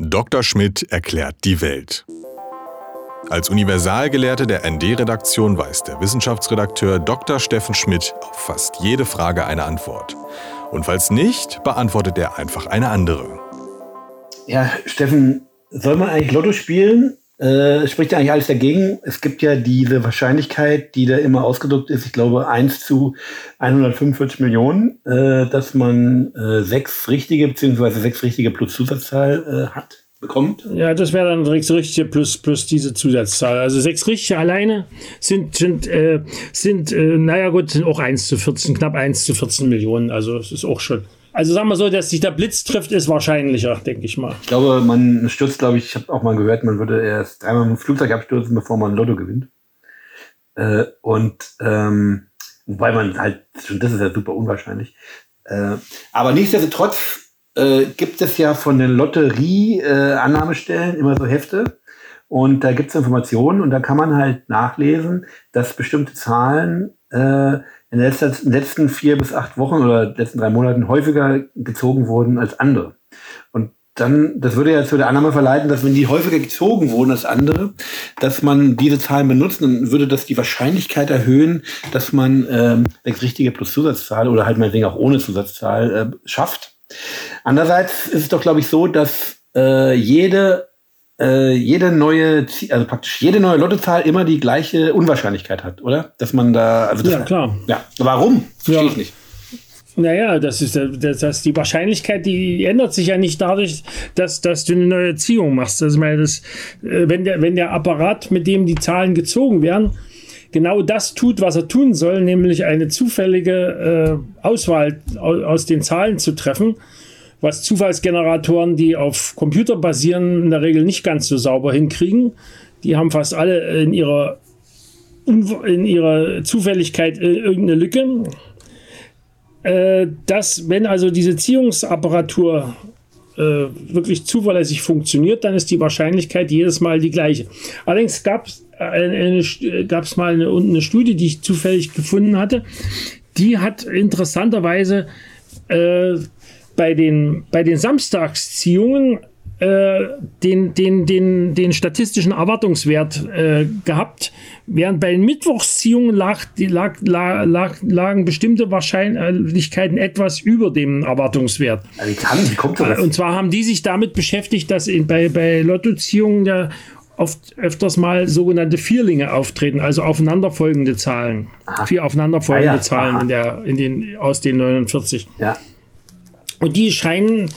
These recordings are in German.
Dr. Schmidt erklärt die Welt. Als Universalgelehrte der ND-Redaktion weiß der Wissenschaftsredakteur Dr. Steffen Schmidt auf fast jede Frage eine Antwort. Und falls nicht, beantwortet er einfach eine andere. Ja, Steffen, soll man eigentlich Lotto spielen? Äh, spricht ja eigentlich alles dagegen. Es gibt ja diese Wahrscheinlichkeit, die da immer ausgedrückt ist, ich glaube 1 zu 145 Millionen, äh, dass man äh, sechs richtige beziehungsweise sechs richtige plus Zusatzzahl äh, hat bekommt. Ja, das wäre dann sechs richtige plus, plus diese Zusatzzahl. Also sechs richtige alleine sind, sind, äh, sind äh, naja gut, sind auch 1 zu 14, knapp 1 zu 14 Millionen. Also es ist auch schon also sagen wir so, dass sich der Blitz trifft, ist wahrscheinlicher, denke ich mal. Ich glaube, man stürzt, glaube ich, ich habe auch mal gehört, man würde erst dreimal im Flugzeug abstürzen, bevor man Lotto gewinnt. Äh, und ähm, wobei man halt, schon das ist ja super unwahrscheinlich. Äh, aber nichtsdestotrotz äh, gibt es ja von den Lotterie-Annahmestellen äh, immer so Hefte. Und da gibt es Informationen und da kann man halt nachlesen, dass bestimmte Zahlen äh, in den letzten vier bis acht Wochen oder letzten drei Monaten häufiger gezogen wurden als andere. Und dann, das würde ja zu der Annahme verleiten, dass wenn die häufiger gezogen wurden als andere, dass man diese Zahlen benutzt, dann würde das die Wahrscheinlichkeit erhöhen, dass man ähm, sechs richtige plus Zusatzzahl oder halt meinetwegen auch ohne Zusatzzahl äh, schafft. Andererseits ist es doch, glaube ich, so, dass äh, jede äh, jede neue, also praktisch jede neue Lottozahl immer die gleiche Unwahrscheinlichkeit hat, oder? Dass man da, also das, ja klar. Ja, warum? Verstehe ja. ich nicht. Naja, das ist das, das, die Wahrscheinlichkeit, die ändert sich ja nicht dadurch, dass, dass du eine neue Ziehung machst. Also, meine, das, äh, wenn, der, wenn der Apparat, mit dem die Zahlen gezogen werden, genau das tut, was er tun soll, nämlich eine zufällige äh, Auswahl aus den Zahlen zu treffen, was Zufallsgeneratoren, die auf Computer basieren, in der Regel nicht ganz so sauber hinkriegen. Die haben fast alle in ihrer, in ihrer Zufälligkeit äh, irgendeine Lücke. Äh, dass, wenn also diese Ziehungsapparatur äh, wirklich zuverlässig funktioniert, dann ist die Wahrscheinlichkeit jedes Mal die gleiche. Allerdings gab es eine, gab's mal eine, eine, Studie, die ich zufällig gefunden hatte, die hat interessanterweise äh, bei den, bei den Samstagsziehungen äh, den, den, den, den statistischen Erwartungswert äh, gehabt, während bei den Mittwochsziehungen lag, lag, lag, lagen bestimmte Wahrscheinlichkeiten etwas über dem Erwartungswert. Wie, kann, wie kommt das? Und zwar haben die sich damit beschäftigt, dass in, bei, bei Lottoziehungen ja oft öfters mal sogenannte Vierlinge auftreten, also aufeinanderfolgende Zahlen. Aha. Vier aufeinanderfolgende ah, ja. Zahlen in der, in den, aus den 49. Ja. Und die scheinen,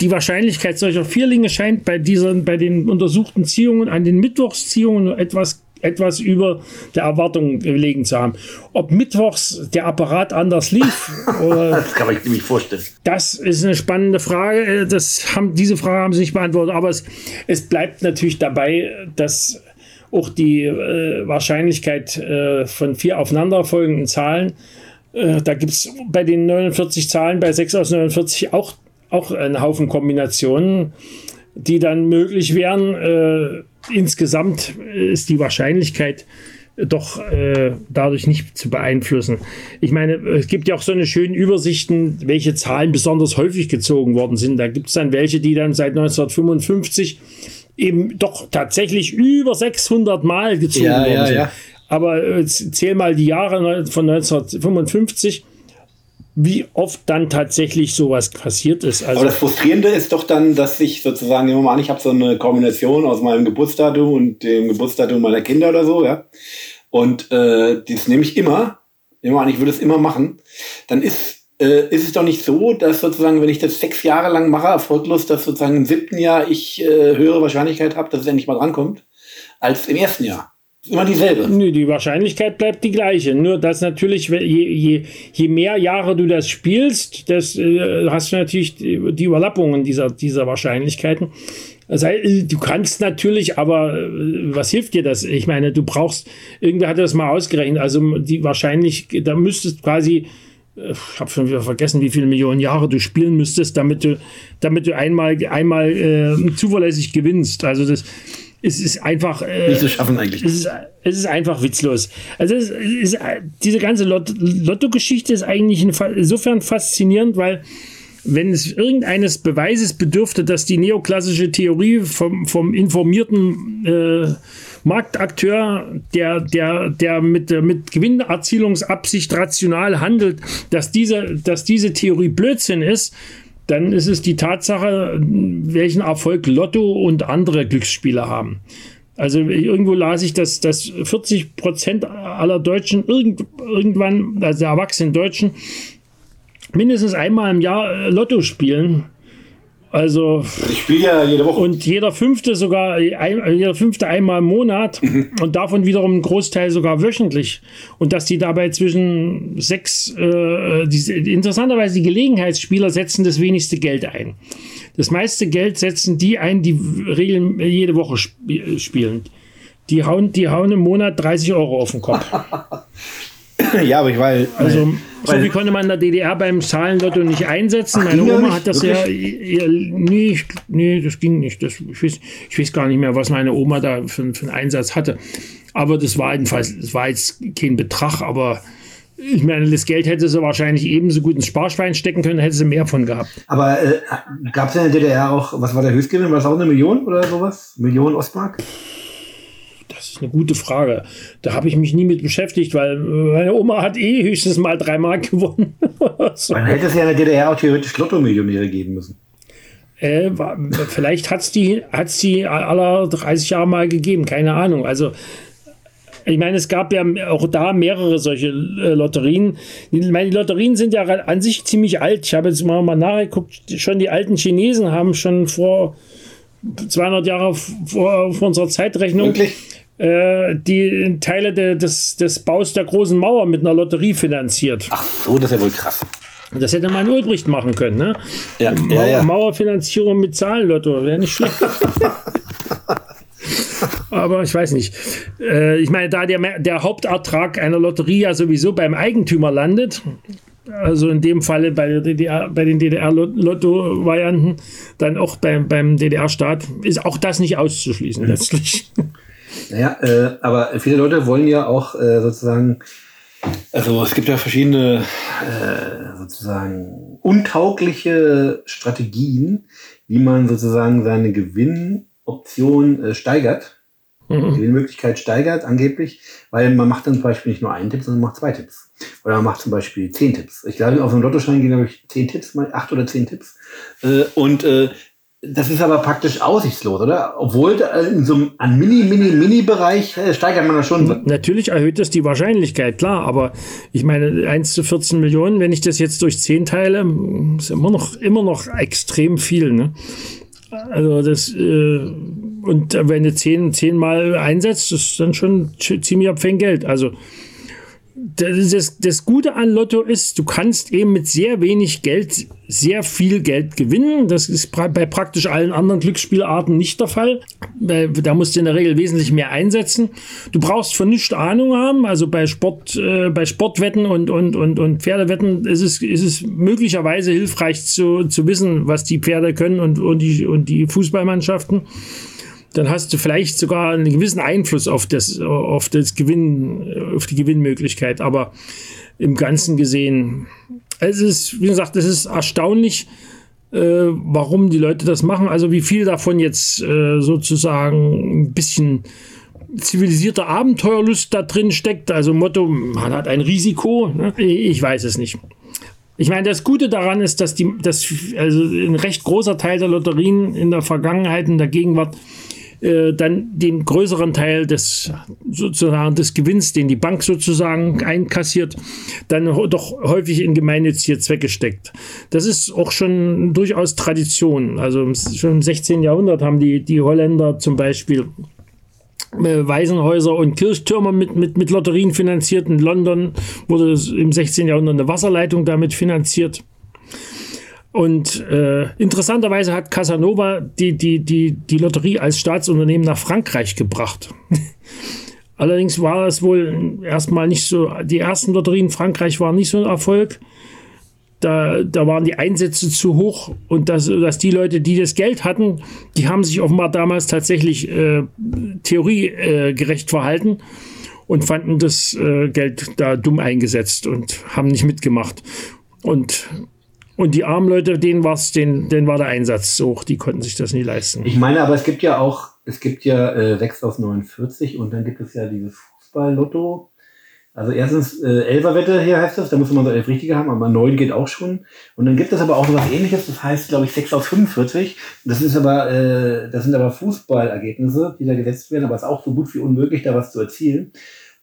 die Wahrscheinlichkeit solcher Vierlinge scheint bei diesen, bei den untersuchten Ziehungen an den Mittwochsziehungen etwas etwas über der Erwartung gelegen zu haben. Ob mittwochs der Apparat anders lief, das kann man sich vorstellen. Das ist eine spannende Frage. Das haben, diese Frage haben sie nicht beantwortet, aber es, es bleibt natürlich dabei, dass auch die äh, Wahrscheinlichkeit äh, von vier aufeinanderfolgenden Zahlen äh, da gibt es bei den 49 Zahlen, bei 6 aus 49 auch, auch einen Haufen Kombinationen, die dann möglich wären. Äh, insgesamt ist die Wahrscheinlichkeit doch äh, dadurch nicht zu beeinflussen. Ich meine, es gibt ja auch so eine schöne Übersichten, welche Zahlen besonders häufig gezogen worden sind. Da gibt es dann welche, die dann seit 1955 eben doch tatsächlich über 600 Mal gezogen ja, worden ja, sind. Ja. Aber äh, zähl mal die Jahre von 1955 wie oft dann tatsächlich sowas passiert ist. Also Aber das Frustrierende ist doch dann, dass ich sozusagen, nehmen wir mal an, ich habe so eine Kombination aus meinem Geburtsdatum und dem Geburtsdatum meiner Kinder oder so, ja. Und äh, das nehme ich immer. Nehmen wir an, ich würde es immer machen. Dann ist, äh, ist es doch nicht so, dass sozusagen, wenn ich das sechs Jahre lang mache, erfolglos, dass sozusagen im siebten Jahr ich äh, höhere Wahrscheinlichkeit habe, dass es endlich mal drankommt, als im ersten Jahr immer dieselbe. Nö, die Wahrscheinlichkeit bleibt die gleiche. Nur, dass natürlich, je, je, je mehr Jahre du das spielst, das äh, hast du natürlich die, Überlappungen dieser, dieser Wahrscheinlichkeiten. Also, du kannst natürlich, aber äh, was hilft dir das? Ich meine, du brauchst, irgendwer hat das mal ausgerechnet, also die wahrscheinlich, da müsstest quasi, äh, ich habe schon wieder vergessen, wie viele Millionen Jahre du spielen müsstest, damit du, damit du einmal, einmal äh, zuverlässig gewinnst. Also das, es ist einfach. Äh, Nicht zu schaffen eigentlich. Es ist, es ist einfach witzlos. Also es ist, diese ganze Lotto-Geschichte ist eigentlich insofern faszinierend, weil wenn es irgendeines Beweises bedürfte, dass die neoklassische Theorie vom, vom informierten äh, Marktakteur, der, der, der mit, mit Gewinnerzielungsabsicht rational handelt, dass diese, dass diese Theorie Blödsinn ist, dann ist es die Tatsache, welchen Erfolg Lotto und andere Glücksspiele haben. Also irgendwo las ich, dass, dass 40 Prozent aller Deutschen irgend, irgendwann, also der erwachsenen Deutschen, mindestens einmal im Jahr Lotto spielen. Also ich spiele ja jede Woche. Und jeder fünfte sogar, ein, jeder fünfte einmal im Monat mhm. und davon wiederum ein Großteil sogar wöchentlich. Und dass die dabei zwischen sechs, äh, die, interessanterweise die Gelegenheitsspieler setzen das wenigste Geld ein. Das meiste Geld setzen die ein, die regeln jede Woche sp spielen. Die hauen, die hauen im Monat 30 Euro auf den Kopf. ja, aber ich weil. Also, so wie konnte man in der DDR beim Zahlenlotto nicht einsetzen. Ach, Meine Oma hat das wirklich? ja. Nee, nee, das ging nicht. Das, ich, weiß, ich weiß gar nicht mehr, was meine Oma da für, für einen Einsatz hatte. Aber das war jedenfalls, das war jetzt kein Betrag, aber ich meine, das Geld hätte sie wahrscheinlich ebenso gut ins Sparschwein stecken können, hätte sie mehr von gehabt. Aber äh, gab es in der DDR auch, was war der Höchstgewinn? War das auch eine Million oder sowas? Millionen Ostmark? Das ist eine gute Frage. Da habe ich mich nie mit beschäftigt, weil meine Oma hat eh höchstens mal drei Mark gewonnen. so. Man hätte es ja in der DDR auch theoretisch Lotto-Millionäre geben müssen. Äh, vielleicht hat es die, hat's die aller 30 Jahre mal gegeben, keine Ahnung. Also ich meine, es gab ja auch da mehrere solche äh, Lotterien. Ich meine, die Lotterien sind ja an sich ziemlich alt. Ich habe jetzt mal, mal nachgeguckt, schon die alten Chinesen haben schon vor 200 Jahren vor, vor unserer Zeitrechnung äh, die Teile de, des, des Baus der großen Mauer mit einer Lotterie finanziert. Ach so, das ist ja wohl krass. Das hätte man Ulbricht machen können, ne? Ja, Mauer, ja, ja. Mauerfinanzierung mit Zahlenlotto, wäre nicht schlecht. Aber ich weiß nicht. Äh, ich meine, da der, der Hauptertrag einer Lotterie ja sowieso beim Eigentümer landet, also in dem Falle bei, DDR, bei den DDR-Lotto-Varianten, dann auch beim, beim DDR-Staat, ist auch das nicht auszuschließen letztlich. Naja, äh, aber viele Leute wollen ja auch äh, sozusagen, also es gibt ja verschiedene äh, sozusagen untaugliche Strategien, wie man sozusagen seine Gewinnoption äh, steigert mhm. die Gewinnmöglichkeit steigert, angeblich, weil man macht dann zum Beispiel nicht nur einen Tipp, sondern macht zwei Tipps. Oder man macht zum Beispiel zehn Tipps. Ich glaube, auf einem Lottoschein gehen, glaube ich, zehn Tipps, acht oder zehn Tipps. Äh, und äh, das ist aber praktisch aussichtslos, oder? Obwohl äh, in so einem an Mini, Mini, Mini-Bereich äh, steigert man das schon. Natürlich erhöht das die Wahrscheinlichkeit, klar, aber ich meine, 1 zu 14 Millionen, wenn ich das jetzt durch 10 teile, ist immer noch, immer noch extrem viel. Ne? Also das äh, und wenn du zehn, zehnmal einsetzt, das ist dann schon ziemlich abfängig Geld. Also das, das Gute an Lotto ist, du kannst eben mit sehr wenig Geld sehr viel Geld gewinnen. Das ist bei praktisch allen anderen Glücksspielarten nicht der Fall. Da musst du in der Regel wesentlich mehr einsetzen. Du brauchst von nichts Ahnung haben. Also bei Sport, äh, bei Sportwetten und, und, und, und Pferdewetten ist es, ist es möglicherweise hilfreich zu, zu wissen, was die Pferde können und, und, die, und die Fußballmannschaften dann hast du vielleicht sogar einen gewissen Einfluss auf das, auf das Gewinn, auf die Gewinnmöglichkeit. Aber im Ganzen gesehen, es ist, wie gesagt, es ist erstaunlich, äh, warum die Leute das machen. Also wie viel davon jetzt äh, sozusagen ein bisschen zivilisierte Abenteuerlust da drin steckt. Also Motto, man hat ein Risiko. Ne? Ich weiß es nicht. Ich meine, das Gute daran ist, dass die, dass also ein recht großer Teil der Lotterien in der Vergangenheit, in der Gegenwart äh, dann den größeren Teil des sozusagen des Gewinns, den die Bank sozusagen einkassiert, dann doch häufig in gemeinnützige Zwecke steckt. Das ist auch schon durchaus Tradition. Also schon im 16. Jahrhundert haben die, die Holländer zum Beispiel äh, Waisenhäuser und Kirchtürme mit, mit, mit Lotterien finanziert. In London wurde im 16. Jahrhundert eine Wasserleitung damit finanziert. Und äh, interessanterweise hat Casanova die, die, die, die Lotterie als Staatsunternehmen nach Frankreich gebracht. Allerdings war es wohl erstmal nicht so, die ersten Lotterien in Frankreich waren nicht so ein Erfolg. Da, da waren die Einsätze zu hoch und dass, dass die Leute, die das Geld hatten, die haben sich offenbar damals tatsächlich äh, theoriegerecht äh, verhalten und fanden das äh, Geld da dumm eingesetzt und haben nicht mitgemacht. Und Und die armen Leute, denen, war's, denen, denen war der Einsatz so hoch, die konnten sich das nie leisten. Ich meine, aber es gibt ja auch, es gibt ja äh, 6 aus 49 und dann gibt es ja dieses Fußball-Lotto. Also erstens äh, Elferwette hier heißt das, da muss man so elf richtige haben, aber neun geht auch schon. Und dann gibt es aber auch so was ähnliches, das heißt, glaube ich, 6 aus 45. Das ist aber, äh, das sind aber Fußballergebnisse, die da gesetzt werden, aber es ist auch so gut wie unmöglich, da was zu erzielen.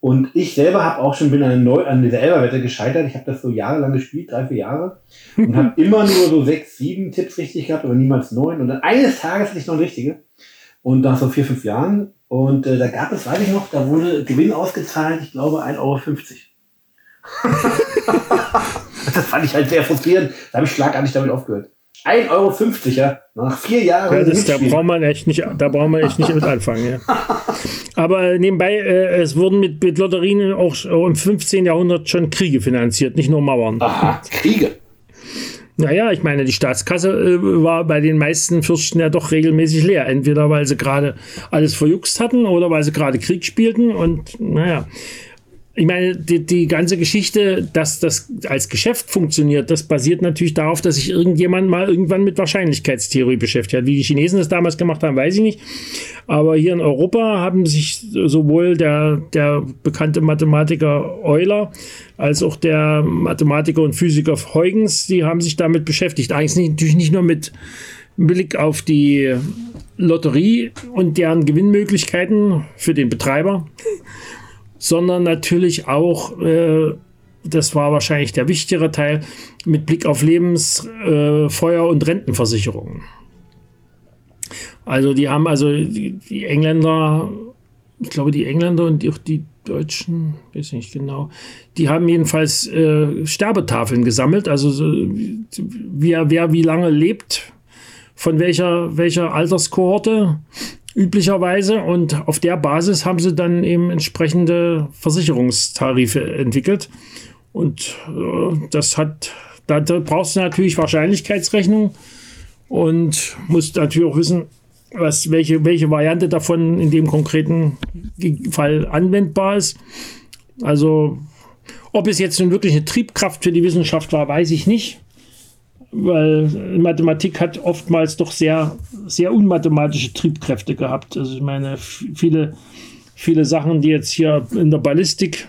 Und ich selber habe auch schon bin an, Neu an dieser Elberwette gescheitert. Ich habe das so jahrelang gespielt, drei, vier Jahre. Und habe immer nur so sechs, sieben Tipps richtig gehabt, aber niemals neun. Und dann eines Tages hatte ich noch eine richtige. Und nach so vier, fünf Jahren. Und äh, da gab es, weiß ich noch, da wurde Gewinn ausgezahlt, ich glaube 1,50 Euro. das fand ich halt sehr frustrierend. Da habe ich schlagartig damit aufgehört. 1,50 Euro, ja. Nach vier Jahren. Ja, das, da braucht man echt nicht, da braucht man echt nicht mit anfangen. Ja. Aber nebenbei, äh, es wurden mit, mit Lotterien auch im 15. Jahrhundert schon Kriege finanziert, nicht nur Mauern. Aha, Kriege. Naja, ich meine, die Staatskasse äh, war bei den meisten Fürsten ja doch regelmäßig leer. Entweder weil sie gerade alles verjuckst hatten oder weil sie gerade Krieg spielten. Und naja, ich meine, die, die ganze Geschichte, dass das als Geschäft funktioniert, das basiert natürlich darauf, dass sich irgendjemand mal irgendwann mit Wahrscheinlichkeitstheorie beschäftigt hat. Wie die Chinesen das damals gemacht haben, weiß ich nicht. Aber hier in Europa haben sich sowohl der, der bekannte Mathematiker Euler als auch der Mathematiker und Physiker Huygens, die haben sich damit beschäftigt. Eigentlich nicht, natürlich nicht nur mit Blick auf die Lotterie und deren Gewinnmöglichkeiten für den Betreiber, sondern natürlich auch, äh, das war wahrscheinlich der wichtigere Teil, mit Blick auf Lebens-, äh, und Rentenversicherungen. Also die haben also die, die, Engländer, ich glaube die Engländer und auch die Deutschen, weiß nicht genau, die haben jedenfalls äh, Sterbetafeln gesammelt, also so, wer, wer wie lange lebt, von welcher, welcher Alterskohorte üblicherweise. Und auf der Basis haben sie dann eben entsprechende Versicherungstarife entwickelt. Und äh, das hat, da, da brauchst du natürlich Wahrscheinlichkeitsrechnung und musst natürlich auch wissen, was, welche, welche Variante davon in dem konkreten Fall anwendbar ist. Also, ob es jetzt nun wirklich eine Triebkraft für die Wissenschaft war, weiß ich nicht weil Mathematik hat oftmals doch sehr, sehr unmathematische Triebkräfte gehabt. Also ich meine, viele, viele Sachen, die jetzt hier in der Ballistik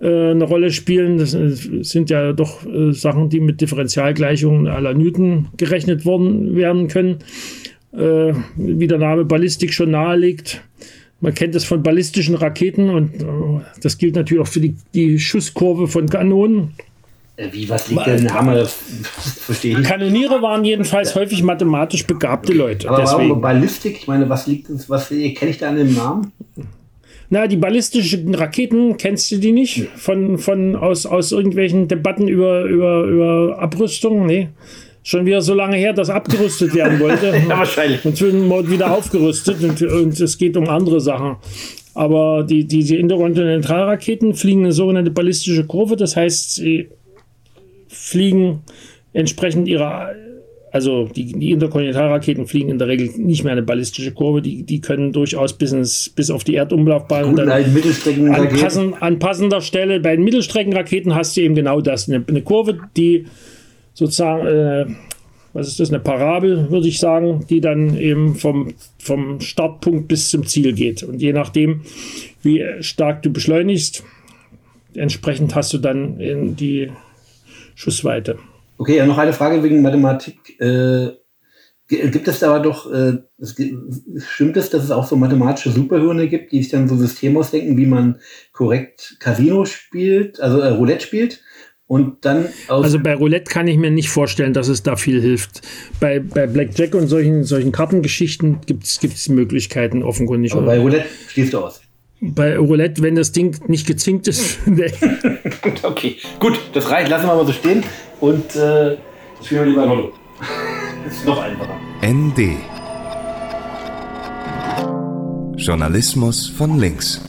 äh, eine Rolle spielen, das sind ja doch äh, Sachen, die mit Differentialgleichungen aller Newton gerechnet worden werden können. Äh, wie der Name Ballistik schon nahelegt. Man kennt das von ballistischen Raketen und äh, das gilt natürlich auch für die, die Schusskurve von Kanonen. Äh, wie, was liegt denn? Wir verstehe ich. Kanoniere waren jedenfalls häufig mathematisch begabte Leute. Aber deswegen. warum Ballistik? Ich meine, was liegt was kenne ich da an dem Namen? Na, die ballistischen Raketen, kennst du die nicht? Von, von aus, aus irgendwelchen Debatten über, über, über Abrüstung? Nee. Schon wieder so lange her, dass abgerüstet werden wollte. ja, wahrscheinlich. Und wird wieder aufgerüstet und, und es geht um andere Sachen. Aber die, die, die Interkontinentalraketen fliegen eine sogenannte ballistische Kurve. Das heißt, sie fliegen entsprechend ihrer, also die, die Interkontinentalraketen fliegen in der Regel nicht mehr eine ballistische Kurve, die, die können durchaus bis, ins, bis auf die Erdumlaufbahn Gut, an, passen, an passender Stelle. Bei den Mittelstreckenraketen hast du eben genau das, eine, eine Kurve, die sozusagen, äh, was ist das, eine Parabel, würde ich sagen, die dann eben vom, vom Startpunkt bis zum Ziel geht. Und je nachdem, wie stark du beschleunigst, entsprechend hast du dann in die Schussweite. Okay, ja, noch eine Frage wegen Mathematik. Äh, gibt es aber doch, äh, es, stimmt es, dass es auch so mathematische Superhirne gibt, die sich dann so System ausdenken, wie man korrekt Casino spielt, also äh, Roulette spielt? Und dann also bei Roulette kann ich mir nicht vorstellen, dass es da viel hilft. Bei, bei Blackjack und solchen, solchen Kartengeschichten gibt es Möglichkeiten offenkundig. Aber bei Roulette schließt du aus bei Roulette, wenn das Ding nicht gezinkt ist. okay, gut, das reicht. Lassen wir mal so stehen und äh, spielen wir lieber Lotto. Das ist noch einfacher. ND Journalismus von links.